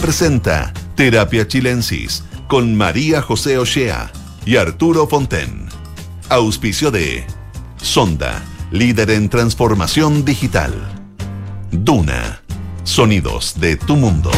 presenta Terapia Chilensis con María José Ochea y Arturo Fonten. Auspicio de Sonda, líder en transformación digital. Duna, sonidos de tu mundo.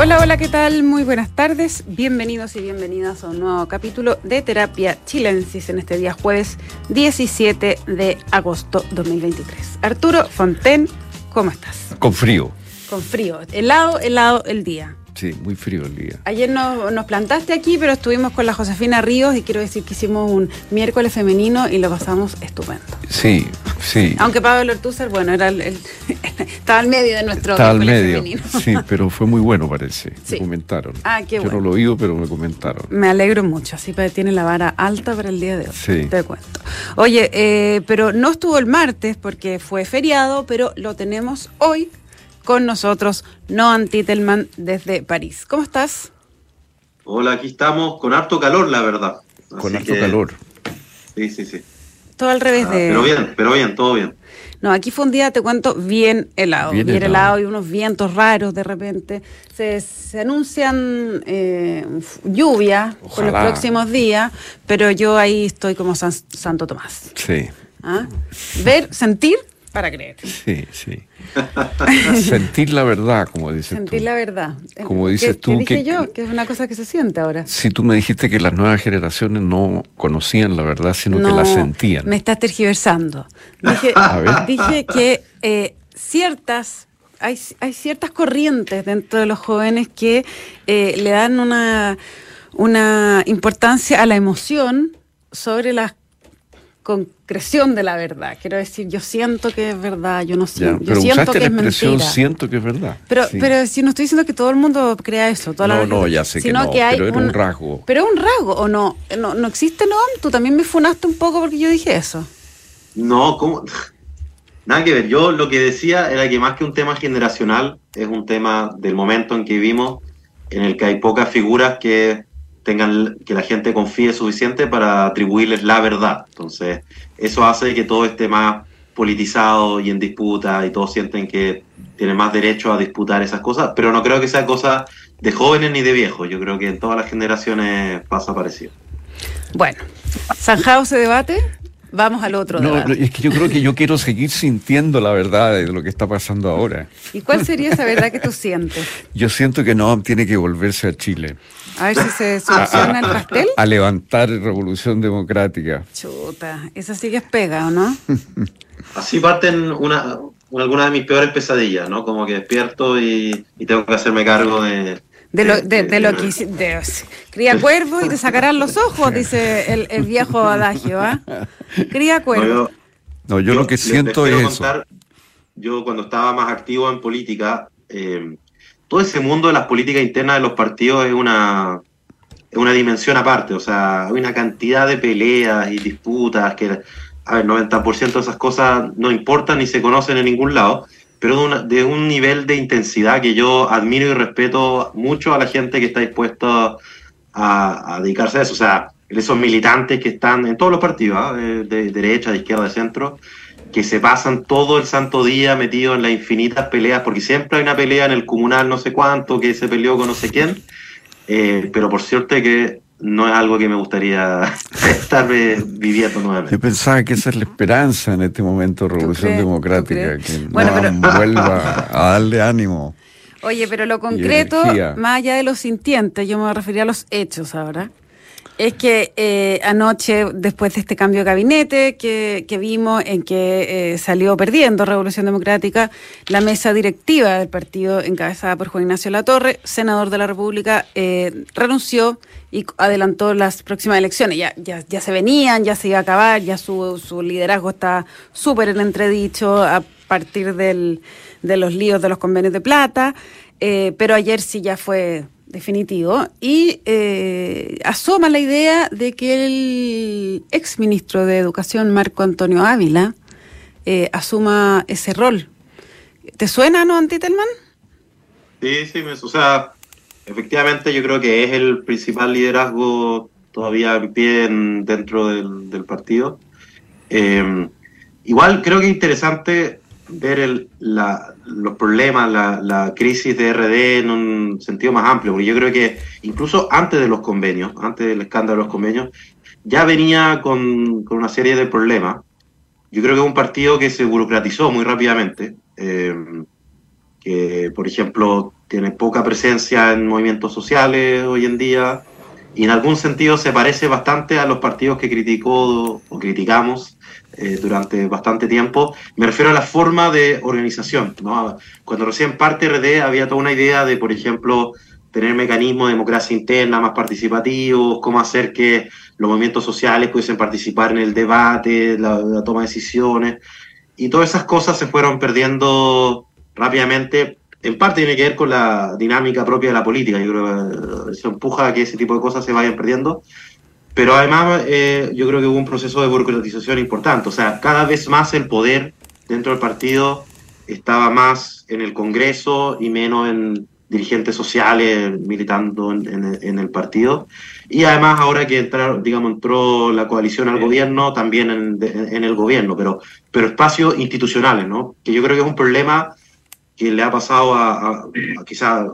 Hola, hola, ¿qué tal? Muy buenas tardes. Bienvenidos y bienvenidas a un nuevo capítulo de Terapia Chilensis en este día jueves 17 de agosto 2023. Arturo Fonten, ¿cómo estás? Con frío. Con frío. Helado, helado el día. Sí, muy frío el día. Ayer nos, nos plantaste aquí, pero estuvimos con la Josefina Ríos y quiero decir que hicimos un miércoles femenino y lo pasamos estupendo. Sí, sí. Aunque Pablo Ortúzar, bueno, era el, el- estaba al medio de nuestro Está al medio. femenino. Sí, pero fue muy bueno, parece. Sí. Me comentaron. Ah, qué Yo bueno. no lo oído, pero me comentaron. Me alegro mucho, así tiene la vara alta para el día de hoy. Sí. Te cuento. Oye, eh, pero no estuvo el martes porque fue feriado, pero lo tenemos hoy con nosotros, Noam Titelman desde París. ¿Cómo estás? Hola, aquí estamos con harto calor, la verdad. Con harto que- calor. Sí, sí, sí. Todo al revés Ah, de... Pero bien, pero bien, todo bien. No, aquí fue un día, te cuento, bien helado. Bien Bien, helado. helado. y unos vientos raros de repente. Se, se anuncian eh, lluvia por los próximos días, pero yo ahí estoy como San- Santo Tomás. Sí, ¿ah? Ver, sentir para creer. sí, sí. Sentir la verdad, como dices Sentir tú. la verdad. Como ¿Qué- dices qué tú, dije que- yo, que es una cosa que se siente ahora. Si tú me dijiste que las nuevas generaciones no conocían la verdad, sino que la sentían. Me estás tergiversando. Dije, dije que eh, ciertas, hay, hay ciertas corrientes dentro de los jóvenes que eh, le dan una, una importancia a la emoción sobre la concreción de la verdad. Quiero decir, yo siento que es verdad, yo no Ya, siento, yo siento usaste que la es expresión mentira. siento que es verdad. Pero, Sí. pero si no estoy diciendo que todo el mundo crea eso, toda la No, gente- no, ya sé que no, hay pero era un rasgo. Pero es un rasgo, ¿o no? No, no existe, ¿no? Tú también me funaste un poco porque yo dije eso. No, ¿cómo? Nada que ver. Yo lo que decía era que más que un tema generacional, es un tema del momento en que vivimos, en el que hay pocas figuras que tengan que la gente confíe suficiente para atribuirles la verdad. Entonces, eso hace que todo esté más politizado y en disputa y todos sienten que tienen más derecho a disputar esas cosas, pero no creo que sea cosa de jóvenes ni de viejos. Yo creo que en todas las generaciones pasa parecido. Bueno, zanjado ese debate, vamos al otro No, debate. no, es que yo creo que yo quiero seguir sintiendo la verdad de lo que está pasando ahora. ¿Y cuál sería esa verdad que tú sientes? Yo siento que Noam tiene que volverse a Chile. A ver si se soluciona el pastel. A levantar revolución democrática. Chuta, esa sí que es pega, ¿o no? Así parten una, algunas de mis peores pesadillas, ¿no? Como que despierto y, y tengo que hacerme cargo de... De lo, de, de lo que de- cría cuervos y te sacarán los ojos, dice el, el viejo adagio, ¿ah? Cría No, yo- No, yo, lo que siento es quiero eso. contar, yo cuando estaba más activo en política, eh, todo ese mundo de las políticas internas de los partidos es una, es una dimensión aparte. O sea, hay una cantidad de peleas y disputas que, a ver, 90% de esas cosas no importan ni se conocen en ningún lado, pero de, una- de un nivel de intensidad que yo admiro y respeto mucho a la gente que está dispuesta a, dedicarse a eso. O sea, esos militantes que están en todos los partidos, ¿ah? de, de derecha, de izquierda, de centro, que se pasan todo el santo día metidos en las infinitas peleas, porque siempre hay una pelea en el comunal no sé cuánto, que se peleó con no sé quién, eh, pero por cierto que no es algo que me gustaría estar eh, viviendo nuevamente. Yo pensaba que esa es la esperanza en este momento de revolución democrática, que Bueno, Noam vuelva a darle ánimo. Oye, pero lo concreto, más allá de los sintientes, yo me refería a los hechos ahora, es que eh, anoche, después de este cambio de gabinete que, que vimos en que eh, salió perdiendo Revolución Democrática, la mesa directiva del partido encabezada por Juan Ignacio Latorre, senador de la República, eh, renunció y adelantó las próximas elecciones. Ya, ya, ya se venían, ya se iba a acabar, ya su, su liderazgo está súper en entredicho a partir del, de los líos de los convenios de plata, eh, pero ayer sí ya fue definitivo y eh, asoma la idea de que el exministro de Educación, Marco Antonio Ávila, eh, asuma ese rol. ¿Te suena, no, Antitelman? Sí, sí, me- o efectivamente yo creo que es el principal liderazgo todavía en pie en- dentro del, partido. Eh, igual creo que es interesante ver el, la, los problemas, la, la, crisis de RD en un sentido más amplio, porque yo creo que incluso antes de los convenios, antes del escándalo de los convenios, ya venía con, con una serie de problemas. Yo creo que es un partido que se burocratizó muy rápidamente, eh, que por ejemplo tiene poca presencia en movimientos sociales hoy en día, y en algún sentido se parece bastante a los partidos que criticó o criticamos eh, durante bastante tiempo. Me refiero a la forma de organización. ¿no? Cuando recién parte RD había toda una idea de, por ejemplo, tener mecanismos de democracia interna más participativos, cómo hacer que los movimientos sociales pudiesen participar en el debate, la, la toma de decisiones. Y todas esas cosas se fueron perdiendo rápidamente en parte tiene que ver con la dinámica propia de la política. Yo creo que eso empuja a que ese tipo de cosas se vayan perdiendo. Pero además, eh, yo creo que hubo un proceso de burocratización importante. O sea, cada vez más el poder dentro del partido estaba más en el Congreso y menos en dirigentes sociales militando en, en, en el partido. Y además, ahora que entraron, digamos, entró la coalición al gobierno, también en, en el gobierno, pero, pero espacios institucionales, ¿no? Que yo creo que es un problema que le ha pasado a, a, a quizá,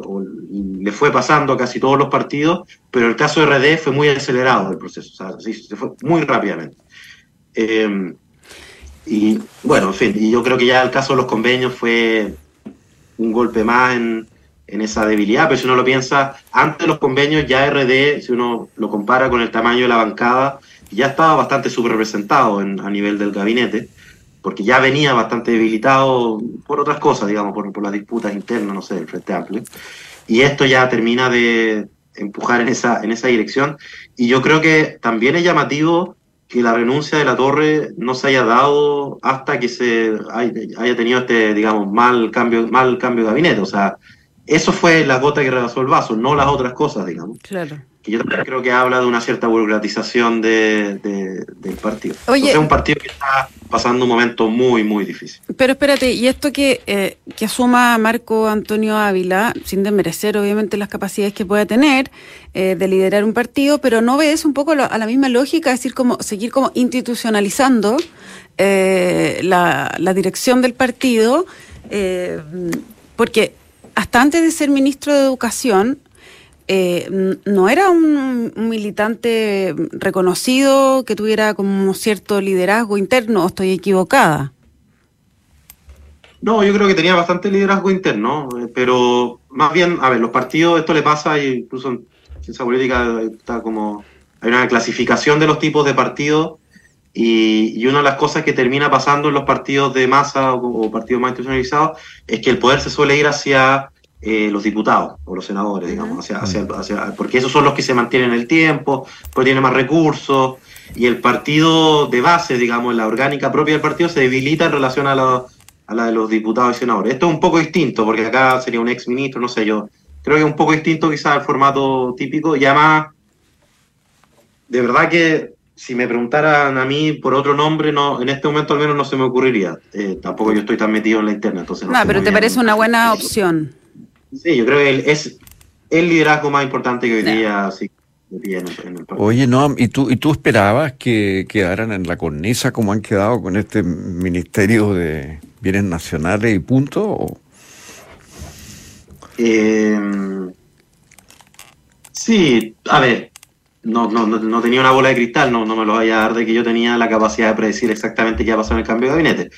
le fue pasando a casi todos los partidos, pero el caso de RD fue muy acelerado el proceso, o sea, se fue muy rápidamente. Eh, y bueno, en fin, y yo creo que ya el caso de los convenios fue un golpe más en, en esa debilidad, pero si uno lo piensa, antes de los convenios ya RD, si uno lo compara con el tamaño de la bancada, ya estaba bastante subrepresentado en, a nivel del gabinete porque ya venía bastante debilitado por otras cosas, digamos, por, por las disputas internas, no sé, del Frente Amplio. Y esto ya termina de empujar en esa, en esa dirección. Y yo creo que también es llamativo que la renuncia de la torre no se haya dado hasta que se haya tenido este, digamos, mal cambio, mal cambio de gabinete. O sea, eso fue la gota que rebasó el vaso, no las otras cosas, digamos. Claro. Que yo también creo que habla de una cierta burocratización de, de, del partido. Oye, es un partido que está pasando un momento muy, muy difícil. Pero espérate, y esto que, eh, que asuma Marco Antonio Ávila, sin desmerecer obviamente las capacidades que pueda tener eh, de liderar un partido, pero no ves un poco a la misma lógica, es decir, como seguir como institucionalizando eh, la, la, dirección del partido, eh, porque hasta antes de ser ministro de Educación, eh, no era un, militante reconocido que tuviera como cierto liderazgo interno, o estoy equivocada. No, yo creo que tenía bastante liderazgo interno, pero más bien, a ver, los partidos, esto le pasa, incluso en ciencia política está como, hay una clasificación de los tipos de partidos y, y, una de las cosas que termina pasando en los partidos de masa o, o partidos más institucionalizados es que el poder se suele ir hacia eh, los diputados o los senadores, digamos, hacia, hacia, hacia, porque esos son los que se mantienen el tiempo, porque tienen más recursos, y el partido de base, digamos, la orgánica propia del partido se debilita en relación a la, a la de los diputados y senadores. Esto es un poco distinto, porque acá sería un ex ministro, no sé yo. Creo que es un poco distinto quizás el formato típico, y además, de verdad que si me preguntaran a mí por otro nombre, no, en este momento al menos no se me ocurriría. Eh, tampoco yo estoy tan metido en la internet, entonces no. no pero te parece una buena opción. Sí, yo creo que es el liderazgo más importante que hoy día sí. En el, en el Oye, no, ¿y tú, ¿y tú esperabas que quedaran en la cornisa como han quedado con este Ministerio de Bienes Nacionales y punto? O? Eh, sí, a ver, no, no, no, tenía una bola de cristal, no, no me lo vaya a dar de que yo tenía la capacidad de predecir exactamente qué iba a pasar en el cambio de gabinete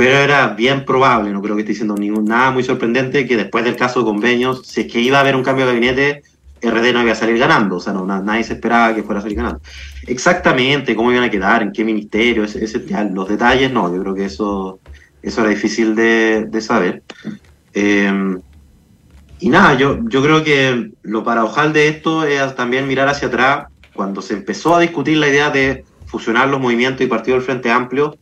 pero era bien probable, no creo que esté diciendo ningún, nada muy sorprendente, que después del caso de convenios, si es que iba a haber un cambio de gabinete, RD no iba a salir ganando, o sea, no, nadie se esperaba que fuera a salir ganando. Exactamente cómo iban a quedar, en qué ministerio, ese, ese, ya, los detalles, no, yo creo que eso, eso era difícil de, de saber. Eh, y nada, yo, yo creo que lo paradojal de esto es también mirar hacia atrás, cuando se empezó a discutir la idea de fusionar los movimientos y partidos del Frente Amplio,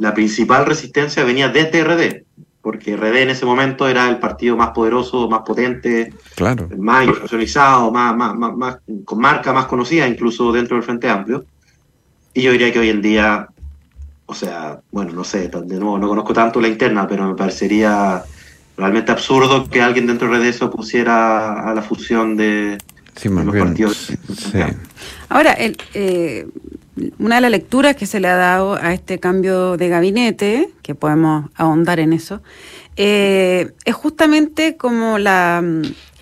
la principal resistencia venía desde RD, porque RD en ese momento era el partido más poderoso, más potente, claro. más institucionalizado, más, más, más, más, con marca más conocida incluso dentro del Frente Amplio. Y yo diría que hoy en día, o sea, bueno, no sé, de nuevo, no conozco tanto la interna, pero me parecería realmente absurdo que alguien dentro de RD se opusiera a la fusión de, sí, de los partidos. Sí. Ahora, el, eh, una de las lecturas que se le ha dado a este cambio de gabinete, que podemos ahondar en eso, eh, es justamente como la,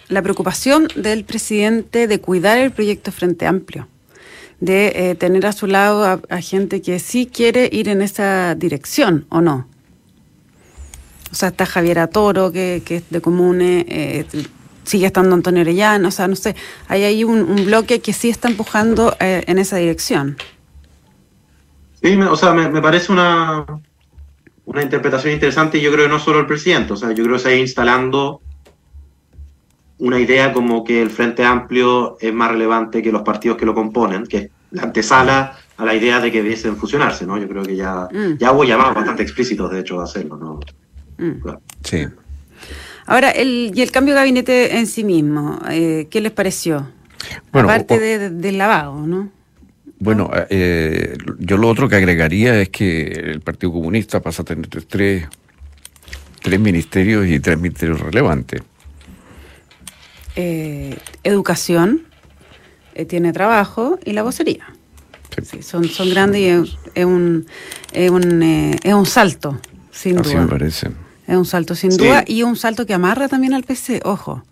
la, preocupación del presidente de cuidar el proyecto Frente Amplio, de eh, tener a su lado a, gente que sí quiere ir en esa dirección, ¿o no? O sea, está Javier Atoro, que, es de Comune, eh, sigue estando Antonio Orellano, o sea, no sé, hay ahí un, bloque que sí está empujando en esa dirección. Sí, o sea, me, parece una, una interpretación interesante y yo creo que no solo el presidente, o sea, yo creo que se está instalando una idea como que el Frente Amplio es más relevante que los partidos que lo componen, que es la antesala a la idea de que debiesen fusionarse, ¿no? Yo creo que ya, mm. ya hubo llamados bastante explícitos, de hecho, a hacerlo, ¿no? Mm. Sí. Ahora, el, y el cambio de gabinete en sí mismo, eh, ¿qué les pareció? Aparte del lavado, ¿no? Bueno, eh, yo lo otro que agregaría es que el Partido Comunista pasa a tener tres, tres ministerios y tres ministerios relevantes. Eh, educación, tiene trabajo y la vocería. son, son grandes y es, un, es, un, es un salto, sin Así me parece. Es un salto sin duda y un salto que amarra también al PC, ojo,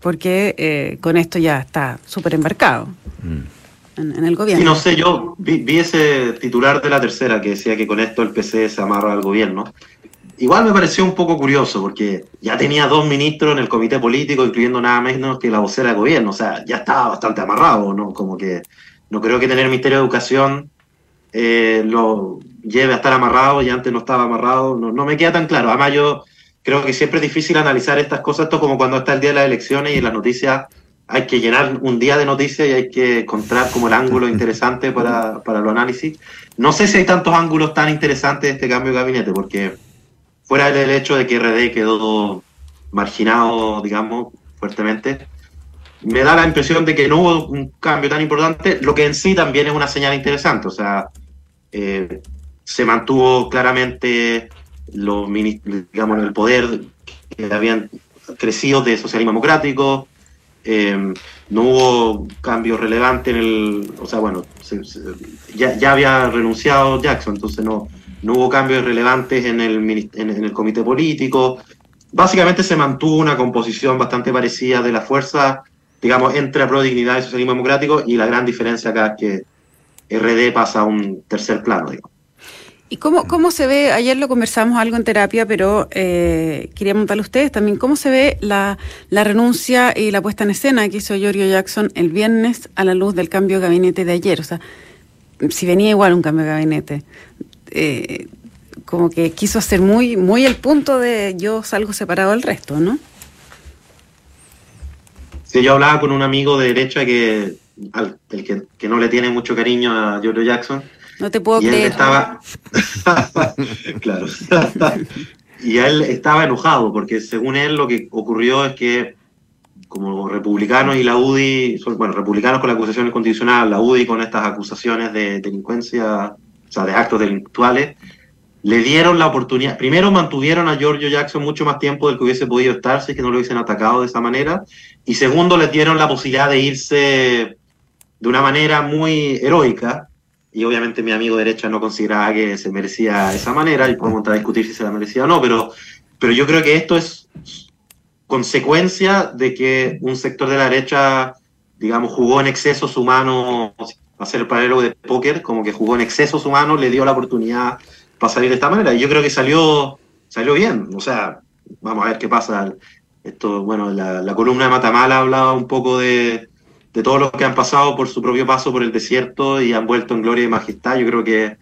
porque eh, con esto ya está súper embarcado mm. En, el gobierno. Y no sé, yo vi, ese titular de la tercera que decía que con esto el PC se amarra al gobierno. Igual me pareció un poco curioso porque ya tenía dos ministros en el comité político, incluyendo nada menos que la vocera de gobierno. O sea, ya estaba bastante amarrado, ¿no? Como que no creo que tener Ministerio de Educación eh, lo lleve a estar amarrado y antes no estaba amarrado, no, no, me queda tan claro. Además, yo creo que siempre es difícil analizar estas cosas, esto como cuando está el día de las elecciones y en las noticias hay que llenar un día de noticias y hay que encontrar como el ángulo interesante para, para los análisis. No sé si hay tantos ángulos tan interesantes de este cambio de gabinete, porque fuera del hecho de que RD quedó marginado, digamos, fuertemente, me da la impresión de que no hubo un cambio tan importante, lo que en sí también es una señal interesante. O sea, eh, se mantuvo claramente los digamos, el poder que habían crecido de socialismo democrático, eh, no hubo cambios relevantes en el, o sea, bueno, ya, ya, había renunciado Jackson, entonces no, no hubo cambios relevantes en el, en, el comité político. Básicamente se mantuvo una composición bastante parecida de la fuerza, digamos, entre Pro Dignidad y Socialismo Democrático, y la gran diferencia acá es que RD pasa a un tercer plano, digamos. ¿Y cómo, cómo se ve, ayer lo conversamos algo en terapia, pero eh, quería preguntarle a ustedes también, ¿cómo se ve la, la, renuncia y la puesta en escena que hizo Giorgio Jackson el viernes a la luz del cambio de gabinete de ayer? O sea, si venía igual un cambio de gabinete, eh, como que quiso hacer muy, muy el punto de yo salgo separado del resto, ¿no? Sí, yo hablaba con un amigo de derecha que el que, no le tiene mucho cariño a Giorgio Jackson. No te puedo creer. estaba... claro. y él estaba enojado porque según él lo que ocurrió es que como republicanos y la UDI, bueno, republicanos con la acusación constitucional, la UDI con estas acusaciones de delincuencia, o sea, de actos delictuales, le dieron la oportunidad, primero mantuvieron a Giorgio Jackson mucho más tiempo del que hubiese podido estar si es que no lo hubiesen atacado de esa manera, y segundo le dieron la posibilidad de irse de una manera muy heroica, y obviamente mi amigo derecha no consideraba que se merecía esa manera, y podemos discutir si se la merecía o no, pero, pero yo creo que esto es consecuencia de que un sector de la derecha, digamos, jugó en excesos humanos, hacer el paralelo de póker, como que jugó en excesos humanos, le dio la oportunidad para salir de esta manera, y yo creo que salió, salió bien, o sea, vamos a ver qué pasa. Esto, bueno, la columna de Matamala hablaba un poco de, de todos los que han pasado por su propio paso por el desierto y han vuelto en gloria y majestad. Yo creo que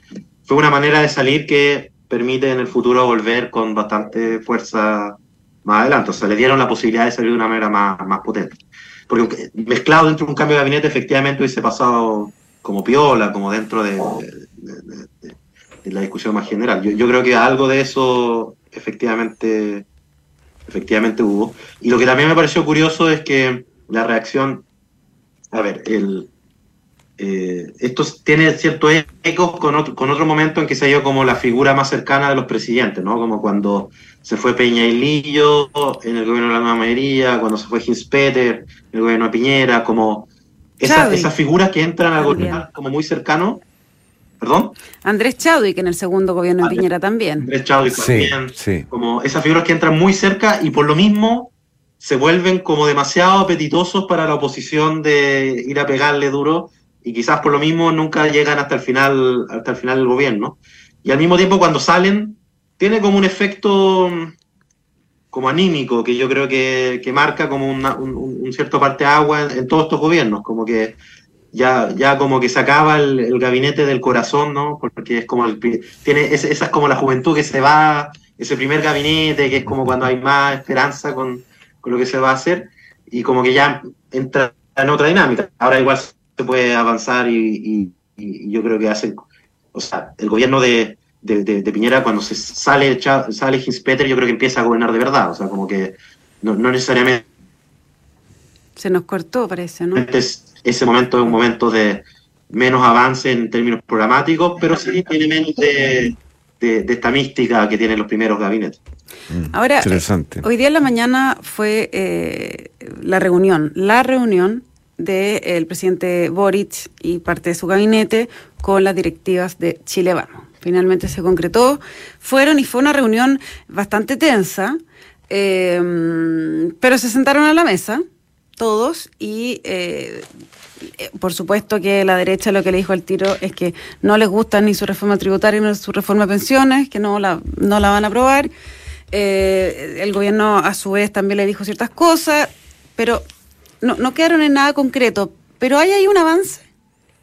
fue una manera de salir que permite en el futuro volver con bastante fuerza más adelante. O sea, le dieron la posibilidad de salir de una manera más, más potente. Porque mezclado dentro de un cambio de gabinete, efectivamente hubiese pasado como piola, como dentro de, la discusión más general. Yo, yo, creo que algo de eso efectivamente, efectivamente hubo. Y lo que también me pareció curioso es que la reacción a ver, el, eh, esto tiene cierto eco con otro, con otro momento en que se ha ido como la figura más cercana de los presidentes, ¿no? Como cuando se fue Peña y Lillo en el gobierno de la nueva mayoría, cuando se fue Hinspeter en el gobierno de Piñera, como esas figuras que entran al gobierno como muy cercano, ¿Perdón? Andrés Chadwick en el segundo gobierno de Piñera también. Andrés Chadwick también. Como esas figuras que entran muy cerca y por lo mismo se vuelven como demasiado apetitosos para la oposición de ir a pegarle duro y quizás por lo mismo nunca llegan hasta el final, hasta el final del gobierno. Y al mismo tiempo cuando salen, tiene como un efecto como anímico que yo creo que, marca como un, cierto parte agua en, todos estos gobiernos, como que ya, ya como que se acaba el, gabinete del corazón, ¿no? Porque es como el, tiene esa es como la juventud que se va, ese primer gabinete que es como cuando hay más esperanza con, con lo que se va a hacer y como que ya entra en otra dinámica. Ahora igual se puede avanzar y, yo creo que hacen, o sea, el gobierno de, de, Piñera cuando se sale, sale Hinspeter yo creo que empieza a gobernar de verdad, o sea, como que no, necesariamente... Se nos cortó, parece, ¿no? ese momento es un momento de menos avance en términos programáticos, pero sí tiene menos de, esta mística que tienen los primeros gabinetes. Mm, Ahora, hoy día en la mañana fue eh, la reunión, la reunión del presidente Boric y parte de su gabinete con las directivas de Chile Vamos. Finalmente se concretó, fueron y fue una reunión bastante tensa, eh, pero se sentaron a la mesa todos y eh, por supuesto que la derecha lo que le dijo al tiro es que no les gusta ni su reforma tributaria ni su reforma de pensiones, que no la, no la van a aprobar. Eh, el gobierno a su vez también le dijo ciertas cosas, pero no, no quedaron en nada concreto. Pero hay ahí un avance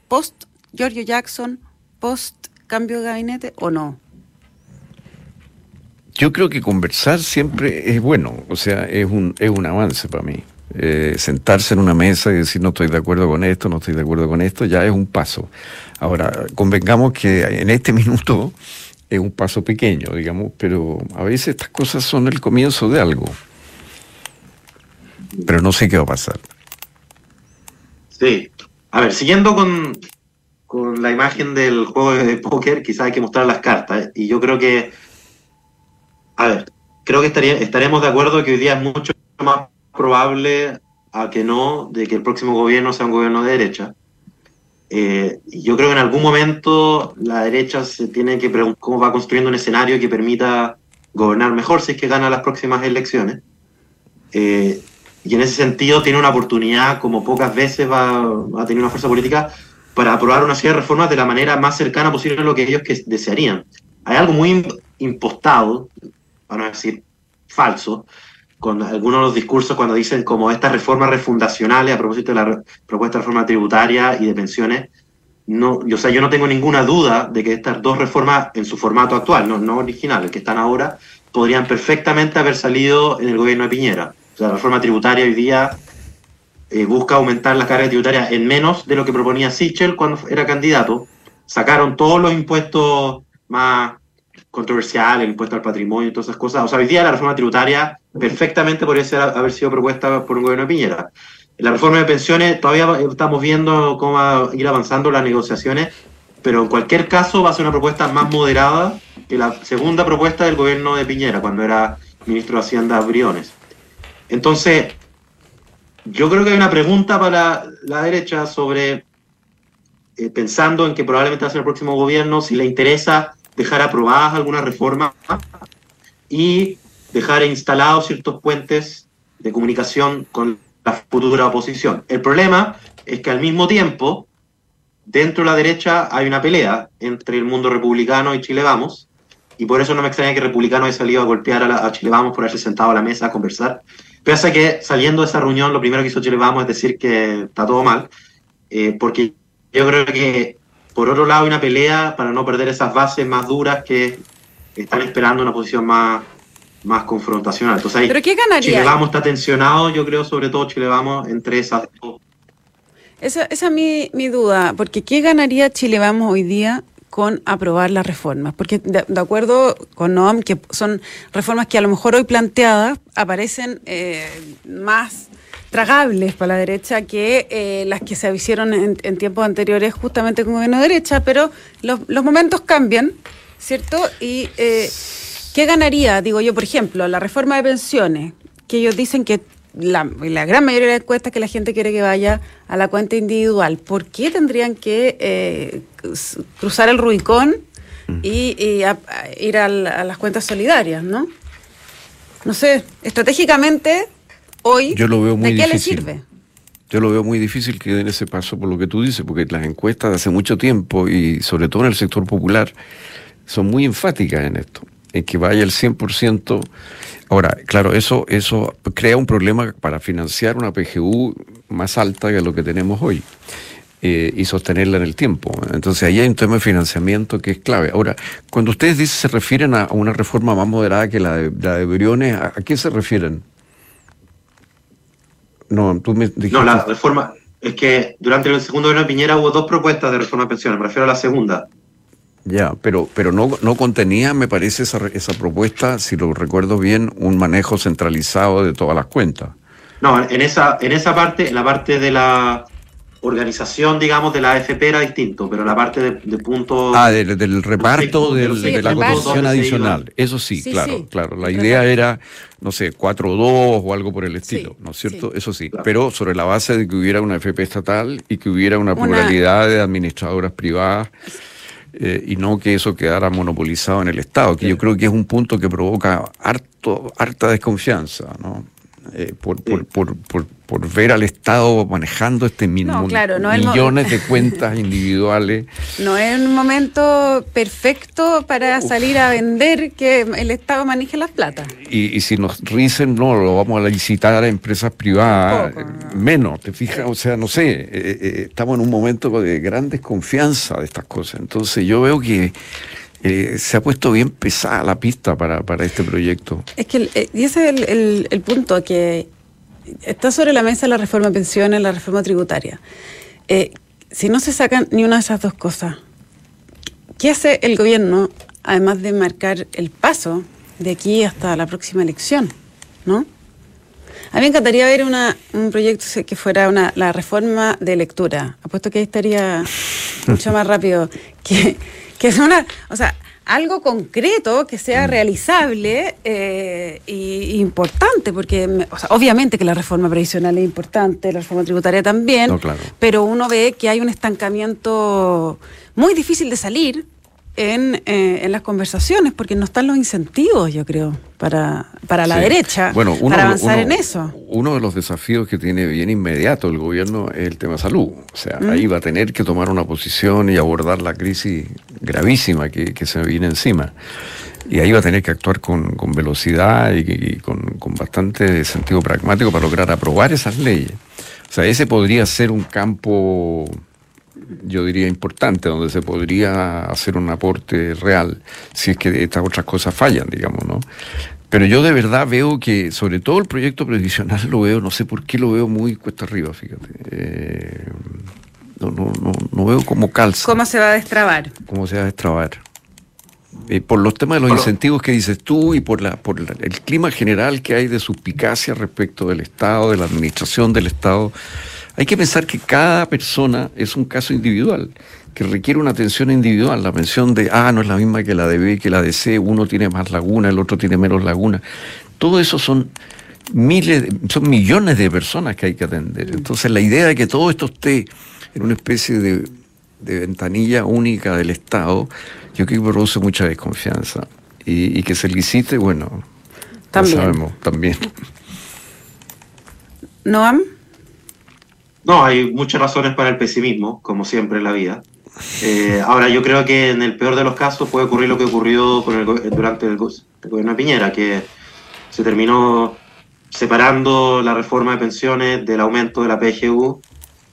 post Giorgio Jackson, post cambio de gabinete o no. Yo creo que conversar siempre es bueno, o sea, es un, es un avance para mí. Eh, sentarse en una mesa y decir no estoy de acuerdo con esto, no estoy de acuerdo con esto, ya es un paso. Ahora, convengamos que en este minuto es un paso pequeño, digamos, pero a veces estas cosas son el comienzo de algo. Pero no sé qué va a pasar. Sí. A ver, siguiendo con, con la imagen del juego de póker, quizás hay que mostrar las cartas. Y yo creo que, a ver, creo que estaremos de acuerdo que hoy día es mucho más probable a que no de que el próximo gobierno sea un gobierno de derecha. Eh, yo creo que en algún momento la derecha se tiene que preguntar cómo va construyendo un escenario que permita gobernar mejor si es que gana las próximas elecciones. Eh, y en ese sentido tiene una oportunidad, como pocas veces va, a tener una fuerza política, para aprobar una serie de reformas de la manera más cercana posible a lo que ellos que desearían. Hay algo muy impostado, para no decir falso, con algunos de los discursos cuando dicen como estas reformas refundacionales a propósito de la propuesta de reforma tributaria y de pensiones, no, yo, o sea, yo no tengo ninguna duda de que estas dos reformas en su formato actual, no, no originales, que están ahora, podrían perfectamente haber salido en el gobierno de Piñera. O sea, la reforma tributaria hoy día eh, busca aumentar la carga tributaria en menos de lo que proponía Sichel cuando era candidato. Sacaron todos los impuestos más controversial, el impuesto al patrimonio y todas esas cosas. O sea, hoy día la reforma tributaria perfectamente podría ser, haber sido propuesta por un gobierno de Piñera. La reforma de pensiones, todavía estamos viendo cómo va a ir avanzando las negociaciones, pero en cualquier caso va a ser una propuesta más moderada que la segunda propuesta del gobierno de Piñera, cuando era ministro de Hacienda Briones. Entonces, yo creo que hay una pregunta para la derecha sobre, eh, pensando en que probablemente va a ser el próximo gobierno, si le interesa dejar aprobadas algunas reformas y dejar instalados ciertos puentes de comunicación con la futura oposición. El problema es que al mismo tiempo, dentro de la derecha hay una pelea entre el mundo republicano y Chile Vamos, y por eso no me extraña que republicano haya salido a golpear a, Chile Vamos por haberse sentado a la mesa a conversar. Pese a que saliendo de esa reunión, lo primero que hizo Chile Vamos es decir que está todo mal, eh, porque yo creo que por otro lado, hay una pelea para no perder esas bases más duras que están esperando una posición más, más confrontacional. Entonces, ¿Pero qué ganaría? Chile Vamos está tensionado, yo creo, sobre todo Chile Vamos entre esas dos. Esa, esa es mi, mi duda, porque ¿qué ganaría Chile Vamos hoy día con aprobar las reformas? Porque de, acuerdo con Noam, que son reformas que a lo mejor hoy planteadas aparecen eh, más tragables para la derecha que eh, las que se hicieron en, tiempos anteriores justamente con gobierno de derecha, pero los, momentos cambian, ¿cierto? ¿Y eh, qué ganaría, digo yo, por ejemplo, la reforma de pensiones, que ellos dicen que la, la, gran mayoría de las encuestas que la gente quiere que vaya a la cuenta individual. ¿Por qué tendrían que eh, cruzar el Rubicón mm. y, ir a, las cuentas solidarias, no? No sé, estratégicamente, hoy, Yo lo veo muy ¿de qué difícil. le sirve? Yo lo veo muy difícil que den ese paso por lo que tú dices, porque las encuestas de hace mucho tiempo, y sobre todo en el sector popular, son muy enfáticas en esto, en que vaya el 100%. Ahora, claro, eso, eso crea un problema para financiar una PGU más alta que lo que tenemos hoy. Eh, y sostenerla en el tiempo. Entonces ahí hay un tema de financiamiento que es clave. Ahora, cuando ustedes dicen se refieren a una reforma más moderada que la de, la de Briones, ¿a, qué se refieren? No, tú me dijiste... No, la reforma, es que durante el segundo gobierno de Piñera hubo dos propuestas de reforma de pensiones, me refiero a la segunda. Ya, pero, pero no, no contenía, me parece, esa, esa propuesta, si lo recuerdo bien, un manejo centralizado de todas las cuentas. No, en esa, en esa parte, en la parte de la organización, digamos, de la AFP era distinto, pero la parte de, de puntos... Ah, del, reparto de la cotización adicional. Eso sí, claro, claro. La idea era, no sé, 4-2 o algo por el estilo, ¿no es cierto? Eso sí, pero sobre la base de que hubiera una AFP estatal y que hubiera una pluralidad de administradoras privadas. Eh, y no que eso quedara monopolizado en el Estado, que yo creo que es un punto que provoca harto, harta desconfianza, ¿no? Eh, por, por, por, por, ver al Estado manejando este mínimo millones de cuentas individuales. No es un momento perfecto para salir a vender que el Estado maneje las plata. Y, si nos risen, no, lo vamos a licitar a empresas privadas, menos, te fijas, o sea, no sé, eh, eh, estamos en un momento de gran desconfianza de estas cosas. Entonces yo veo que eh, se ha puesto bien pesada la pista para, este proyecto. Es que eh, y ese es el, punto, que está sobre la mesa la reforma de pensiones, la reforma tributaria. Eh, si no se sacan ni una de esas dos cosas, ¿qué hace el gobierno, además de marcar el paso de aquí hasta la próxima elección? ¿No? A mí me encantaría ver una, un proyecto que fuera una, la reforma de lectura. Apuesto que ahí estaría mucho más rápido. Que, que es una, o sea, algo concreto que sea mm. realizable e importante, porque obviamente que la reforma previsional es importante, la reforma tributaria también, pero uno ve que hay un estancamiento muy difícil de salir en, eh, en, las conversaciones, porque no están los incentivos, yo creo, para, para la derecha, bueno, para avanzar en eso. Uno de los desafíos que tiene bien inmediato el gobierno es el tema salud. O sea, ahí va a tener que tomar una posición y abordar la crisis gravísima que, que se viene encima. Y ahí va a tener que actuar con, con velocidad y, con, con bastante sentido pragmático para lograr aprobar esas leyes. O sea, ese podría ser un campo yo diría, importante, donde se podría hacer un aporte real si es que estas otras cosas fallan, digamos, ¿no? Pero yo de verdad veo que, sobre todo el proyecto previsional, lo veo, no sé por qué lo veo muy cuesta arriba, fíjate. Eh, no, no, no, no veo cómo calza. ¿Cómo se va a destrabar? ¿Cómo se va a destrabar? Eh, por los temas de los incentivos que dices tú y por, la, por el clima general que hay de suspicacia respecto del Estado, de la administración del Estado. Hay que pensar que cada persona es un caso individual, que requiere una atención individual. La pensión de A no es la misma que la de B, que la de C, uno tiene más laguna, el otro tiene menos laguna. Todo eso son miles, son millones de personas que hay que atender. Entonces la idea de que todo esto esté en una especie de, ventanilla única del Estado, yo creo que produce mucha desconfianza. Y, que se licite, bueno, también. sabemos, también. ¿Noam? No, hay muchas razones para el pesimismo, como siempre en la vida. Eh, ahora, yo creo que en el peor de los casos puede ocurrir lo que ocurrió el, durante el, gobierno de Piñera, que se terminó separando la reforma de pensiones del aumento de la PGU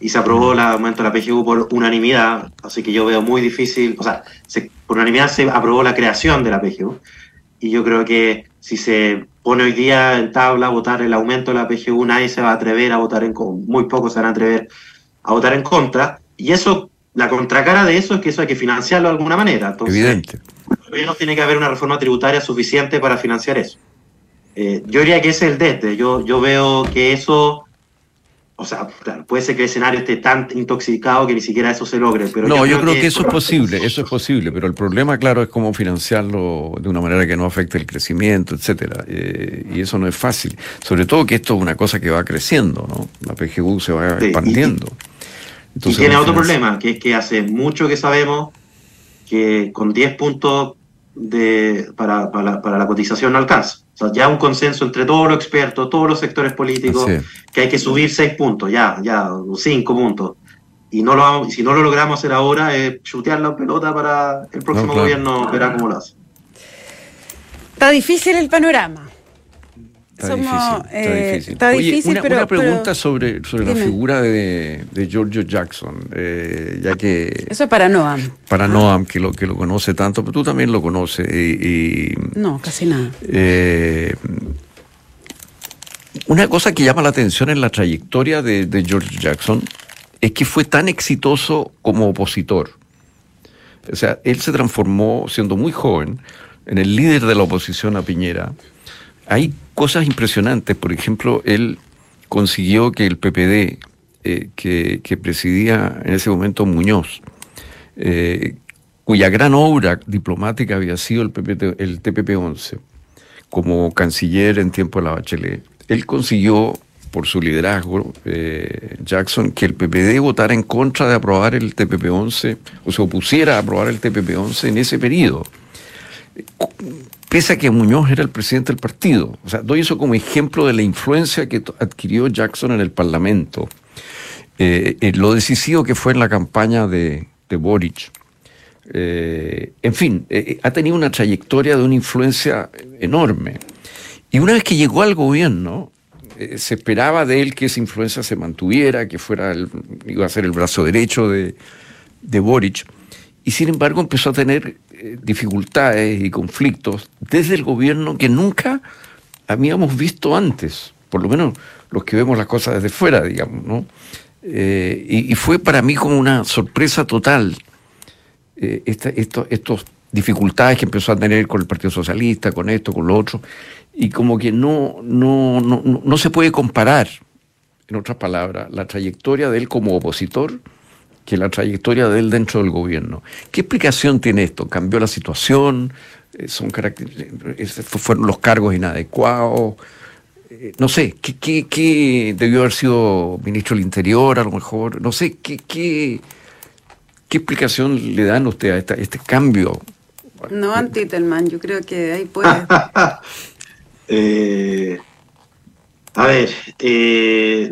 y se aprobó el aumento de la PGU por unanimidad, así que yo veo muy difícil, o sea, por unanimidad se aprobó la creación de la PGU y yo creo que si se pone hoy día en tabla votar el aumento de la PGU, nadie se va a atrever a votar en contra, muy pocos se van a atrever a votar en contra, y eso, la contracara de eso es que eso hay que financiarlo de alguna manera. Entonces, Evidente. no tiene que haber una reforma tributaria suficiente para financiar eso. Eh, yo diría que ese es el desde. Yo, yo veo que eso o sea, puede ser que el escenario esté tan intoxicado que ni siquiera eso se logre. Pero no, yo creo, que, eso es posible, eso es posible, pero el problema, claro, es cómo financiarlo de una manera que no afecte el crecimiento, etcétera. Eh, y eso no es fácil. Sobre todo que esto es una cosa que va creciendo, ¿no? La PGU se va expandiendo. Y, tiene otro problema, que es que hace mucho que sabemos que con 10 puntos de, para, para la cotización no alcanza. O sea, ya un consenso entre todos los expertos, todos los sectores políticos, que hay que subir seis puntos, ya, ya, cinco puntos. Y no lo si no lo logramos hacer ahora, es chutear la pelota para el próximo gobierno, verá cómo lo hace. Está difícil el panorama. Está difícil. Está eh, difícil. una, pregunta sobre, sobre la figura de, de Giorgio Jackson, eh, ya que... Eso es para Noam. Para ah. Noam, que lo, que lo conoce tanto, pero tú también lo conoces. Y, no, casi nada. Eh, una cosa que llama la atención en la trayectoria de, de George Jackson es que fue tan exitoso como opositor. O sea, él se transformó, siendo muy joven, en el líder de la oposición a Piñera hay cosas impresionantes. Por ejemplo, él consiguió que el PPD, eh, que, presidía en ese momento Muñoz, eh, cuya gran obra diplomática había sido el, el TPP-11, como canciller en tiempo de la Bachelet, él consiguió, por su liderazgo, eh, Jackson, que el PPD votara en contra de aprobar el TPP-11, o se opusiera a aprobar el TPP-11 en ese periodo pese a que Muñoz era el presidente del partido. O sea, doy eso como ejemplo de la influencia que adquirió Jackson en el Parlamento. Eh, eh, lo decisivo que fue en la campaña de, Boric. Eh, en fin, ha tenido una trayectoria de una influencia enorme. Y una vez que llegó al gobierno, se esperaba de él que esa influencia se mantuviera, que fuera iba a ser el brazo derecho de, de Boric. Y sin embargo empezó a tener eh, dificultades y conflictos desde el gobierno que nunca habíamos visto antes, por lo menos los que vemos las cosas desde fuera, digamos, ¿no? Eh, y, fue para mí como una sorpresa total eh, estas dificultades que empezó a tener con el Partido Socialista, con esto, con lo otro, y como que no, no, no, no se puede comparar, en otras palabras, la trayectoria de él como opositor que la trayectoria de él dentro del gobierno. ¿Qué explicación tiene esto? ¿Cambió la situación? Eh, ¿Son ¿Fueron los cargos inadecuados? Eh, no sé, ¿qué, debió haber sido ministro del Interior a lo mejor? No sé, ¿qué, qué, explicación le dan usted a este cambio? No, Antitelman, yo creo que ahí puede... Eh, a ver,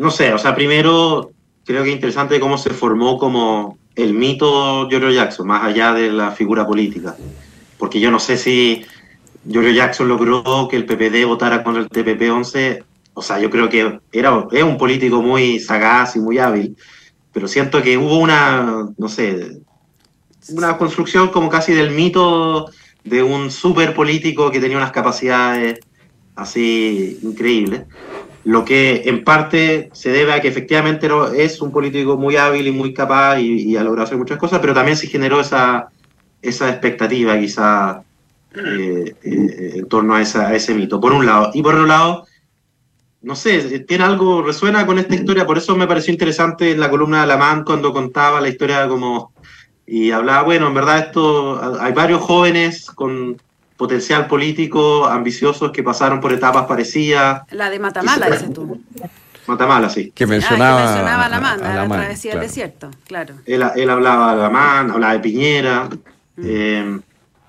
no sé, o sea, primero creo que es interesante cómo se formó como el mito Giorgio Jackson, más allá de la figura política. Porque yo no sé si Giorgio Jackson logró que el PPD votara contra el TPP-11. O sea, yo creo que era, es un político muy sagaz y muy hábil, pero siento que hubo una, no sé, una construcción como casi del mito de un super político que tenía unas capacidades así increíbles lo que en parte se debe a que efectivamente es un político muy hábil y muy capaz y, ha logrado hacer muchas cosas, pero también se generó esa, esa expectativa quizá eh, eh, en torno a, ese mito, por un lado. Y por otro lado, no sé, tiene algo, resuena con esta historia, por eso me pareció interesante en la columna de Alamán cuando contaba la historia como... Y hablaba, bueno, en verdad esto, hay varios jóvenes con potencial político, ambiciosos que pasaron por etapas parecidas. La de Matamala, dices tú. Matamala, sí. Que mencionaba, ah, que mencionaba a la Man, la, travesía del desierto, claro. Él, él, hablaba de la Man, hablaba de Piñera, mm. eh,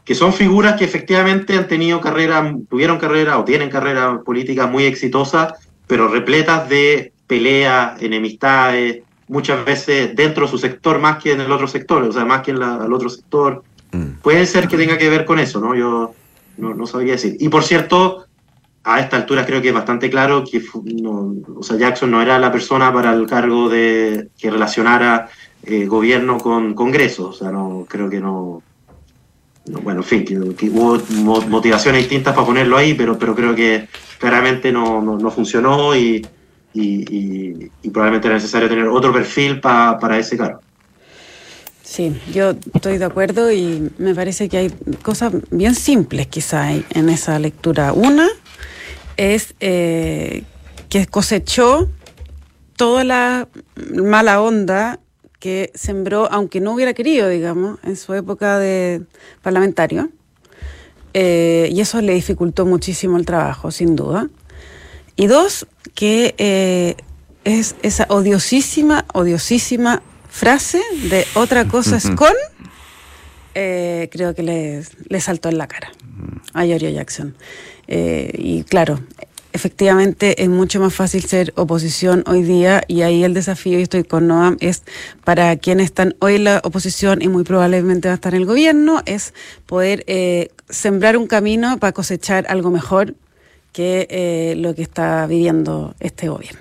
que son figuras que efectivamente han tenido carrera, tuvieron carrera o tienen carrera política muy exitosa, pero repletas de peleas, enemistades, muchas veces dentro de su sector más que en el otro sector, o sea, más que en el otro sector. Mm. Puede ser que tenga que ver con eso, ¿no? Yo no, sabría decir. Y por cierto, a esta altura creo que es bastante claro que o sea, Jackson no era la persona para el cargo de que relacionara eh, gobierno con Congreso. O sea, no creo que no. bueno, en fin, que, hubo motivaciones distintas para ponerlo ahí, pero, pero creo que claramente no, funcionó y, probablemente era necesario tener otro perfil para ese cargo. Sí, yo estoy de acuerdo y me parece que hay cosas bien simples quizá en esa lectura. Una es eh, que cosechó toda la mala onda que sembró, aunque no hubiera querido, digamos, en su época de parlamentario. Eh, y eso le dificultó muchísimo el trabajo, sin duda. Y dos, que eh, es esa odiosísima, odiosísima frase de otra cosa es con, eh, creo que le, le, saltó en la cara a Giorgio Jackson. y claro, efectivamente es mucho más fácil ser oposición hoy día y ahí el desafío, y estoy con Noam, es para quienes están hoy en la oposición y muy probablemente va a estar en el gobierno, es poder eh, sembrar un camino para cosechar algo mejor que eh, lo que está viviendo este gobierno.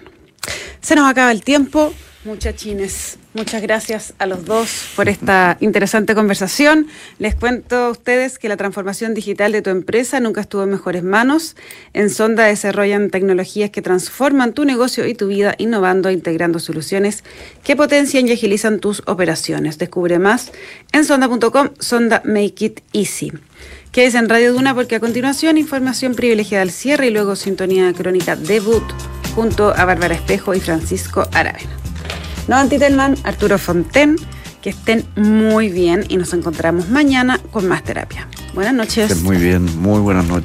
Se nos acaba el tiempo. Muchachines, muchas gracias a los dos por esta interesante conversación. Les cuento a ustedes que la transformación digital de tu empresa nunca estuvo en mejores manos. En Sonda desarrollan tecnologías que transforman tu negocio y tu vida, innovando e integrando soluciones que potencian y agilizan tus operaciones. Descubre más en sonda.com, Sonda Make It Easy. Quédese en Radio Duna porque a continuación información privilegiada al cierre y luego sintonía crónica debut junto a Bárbara Espejo y Francisco Aravena. No Antitelman, Arturo Fonten, que estén muy bien y nos encontramos mañana con más terapia. Buenas noches. Estén muy bien, muy buenas noches.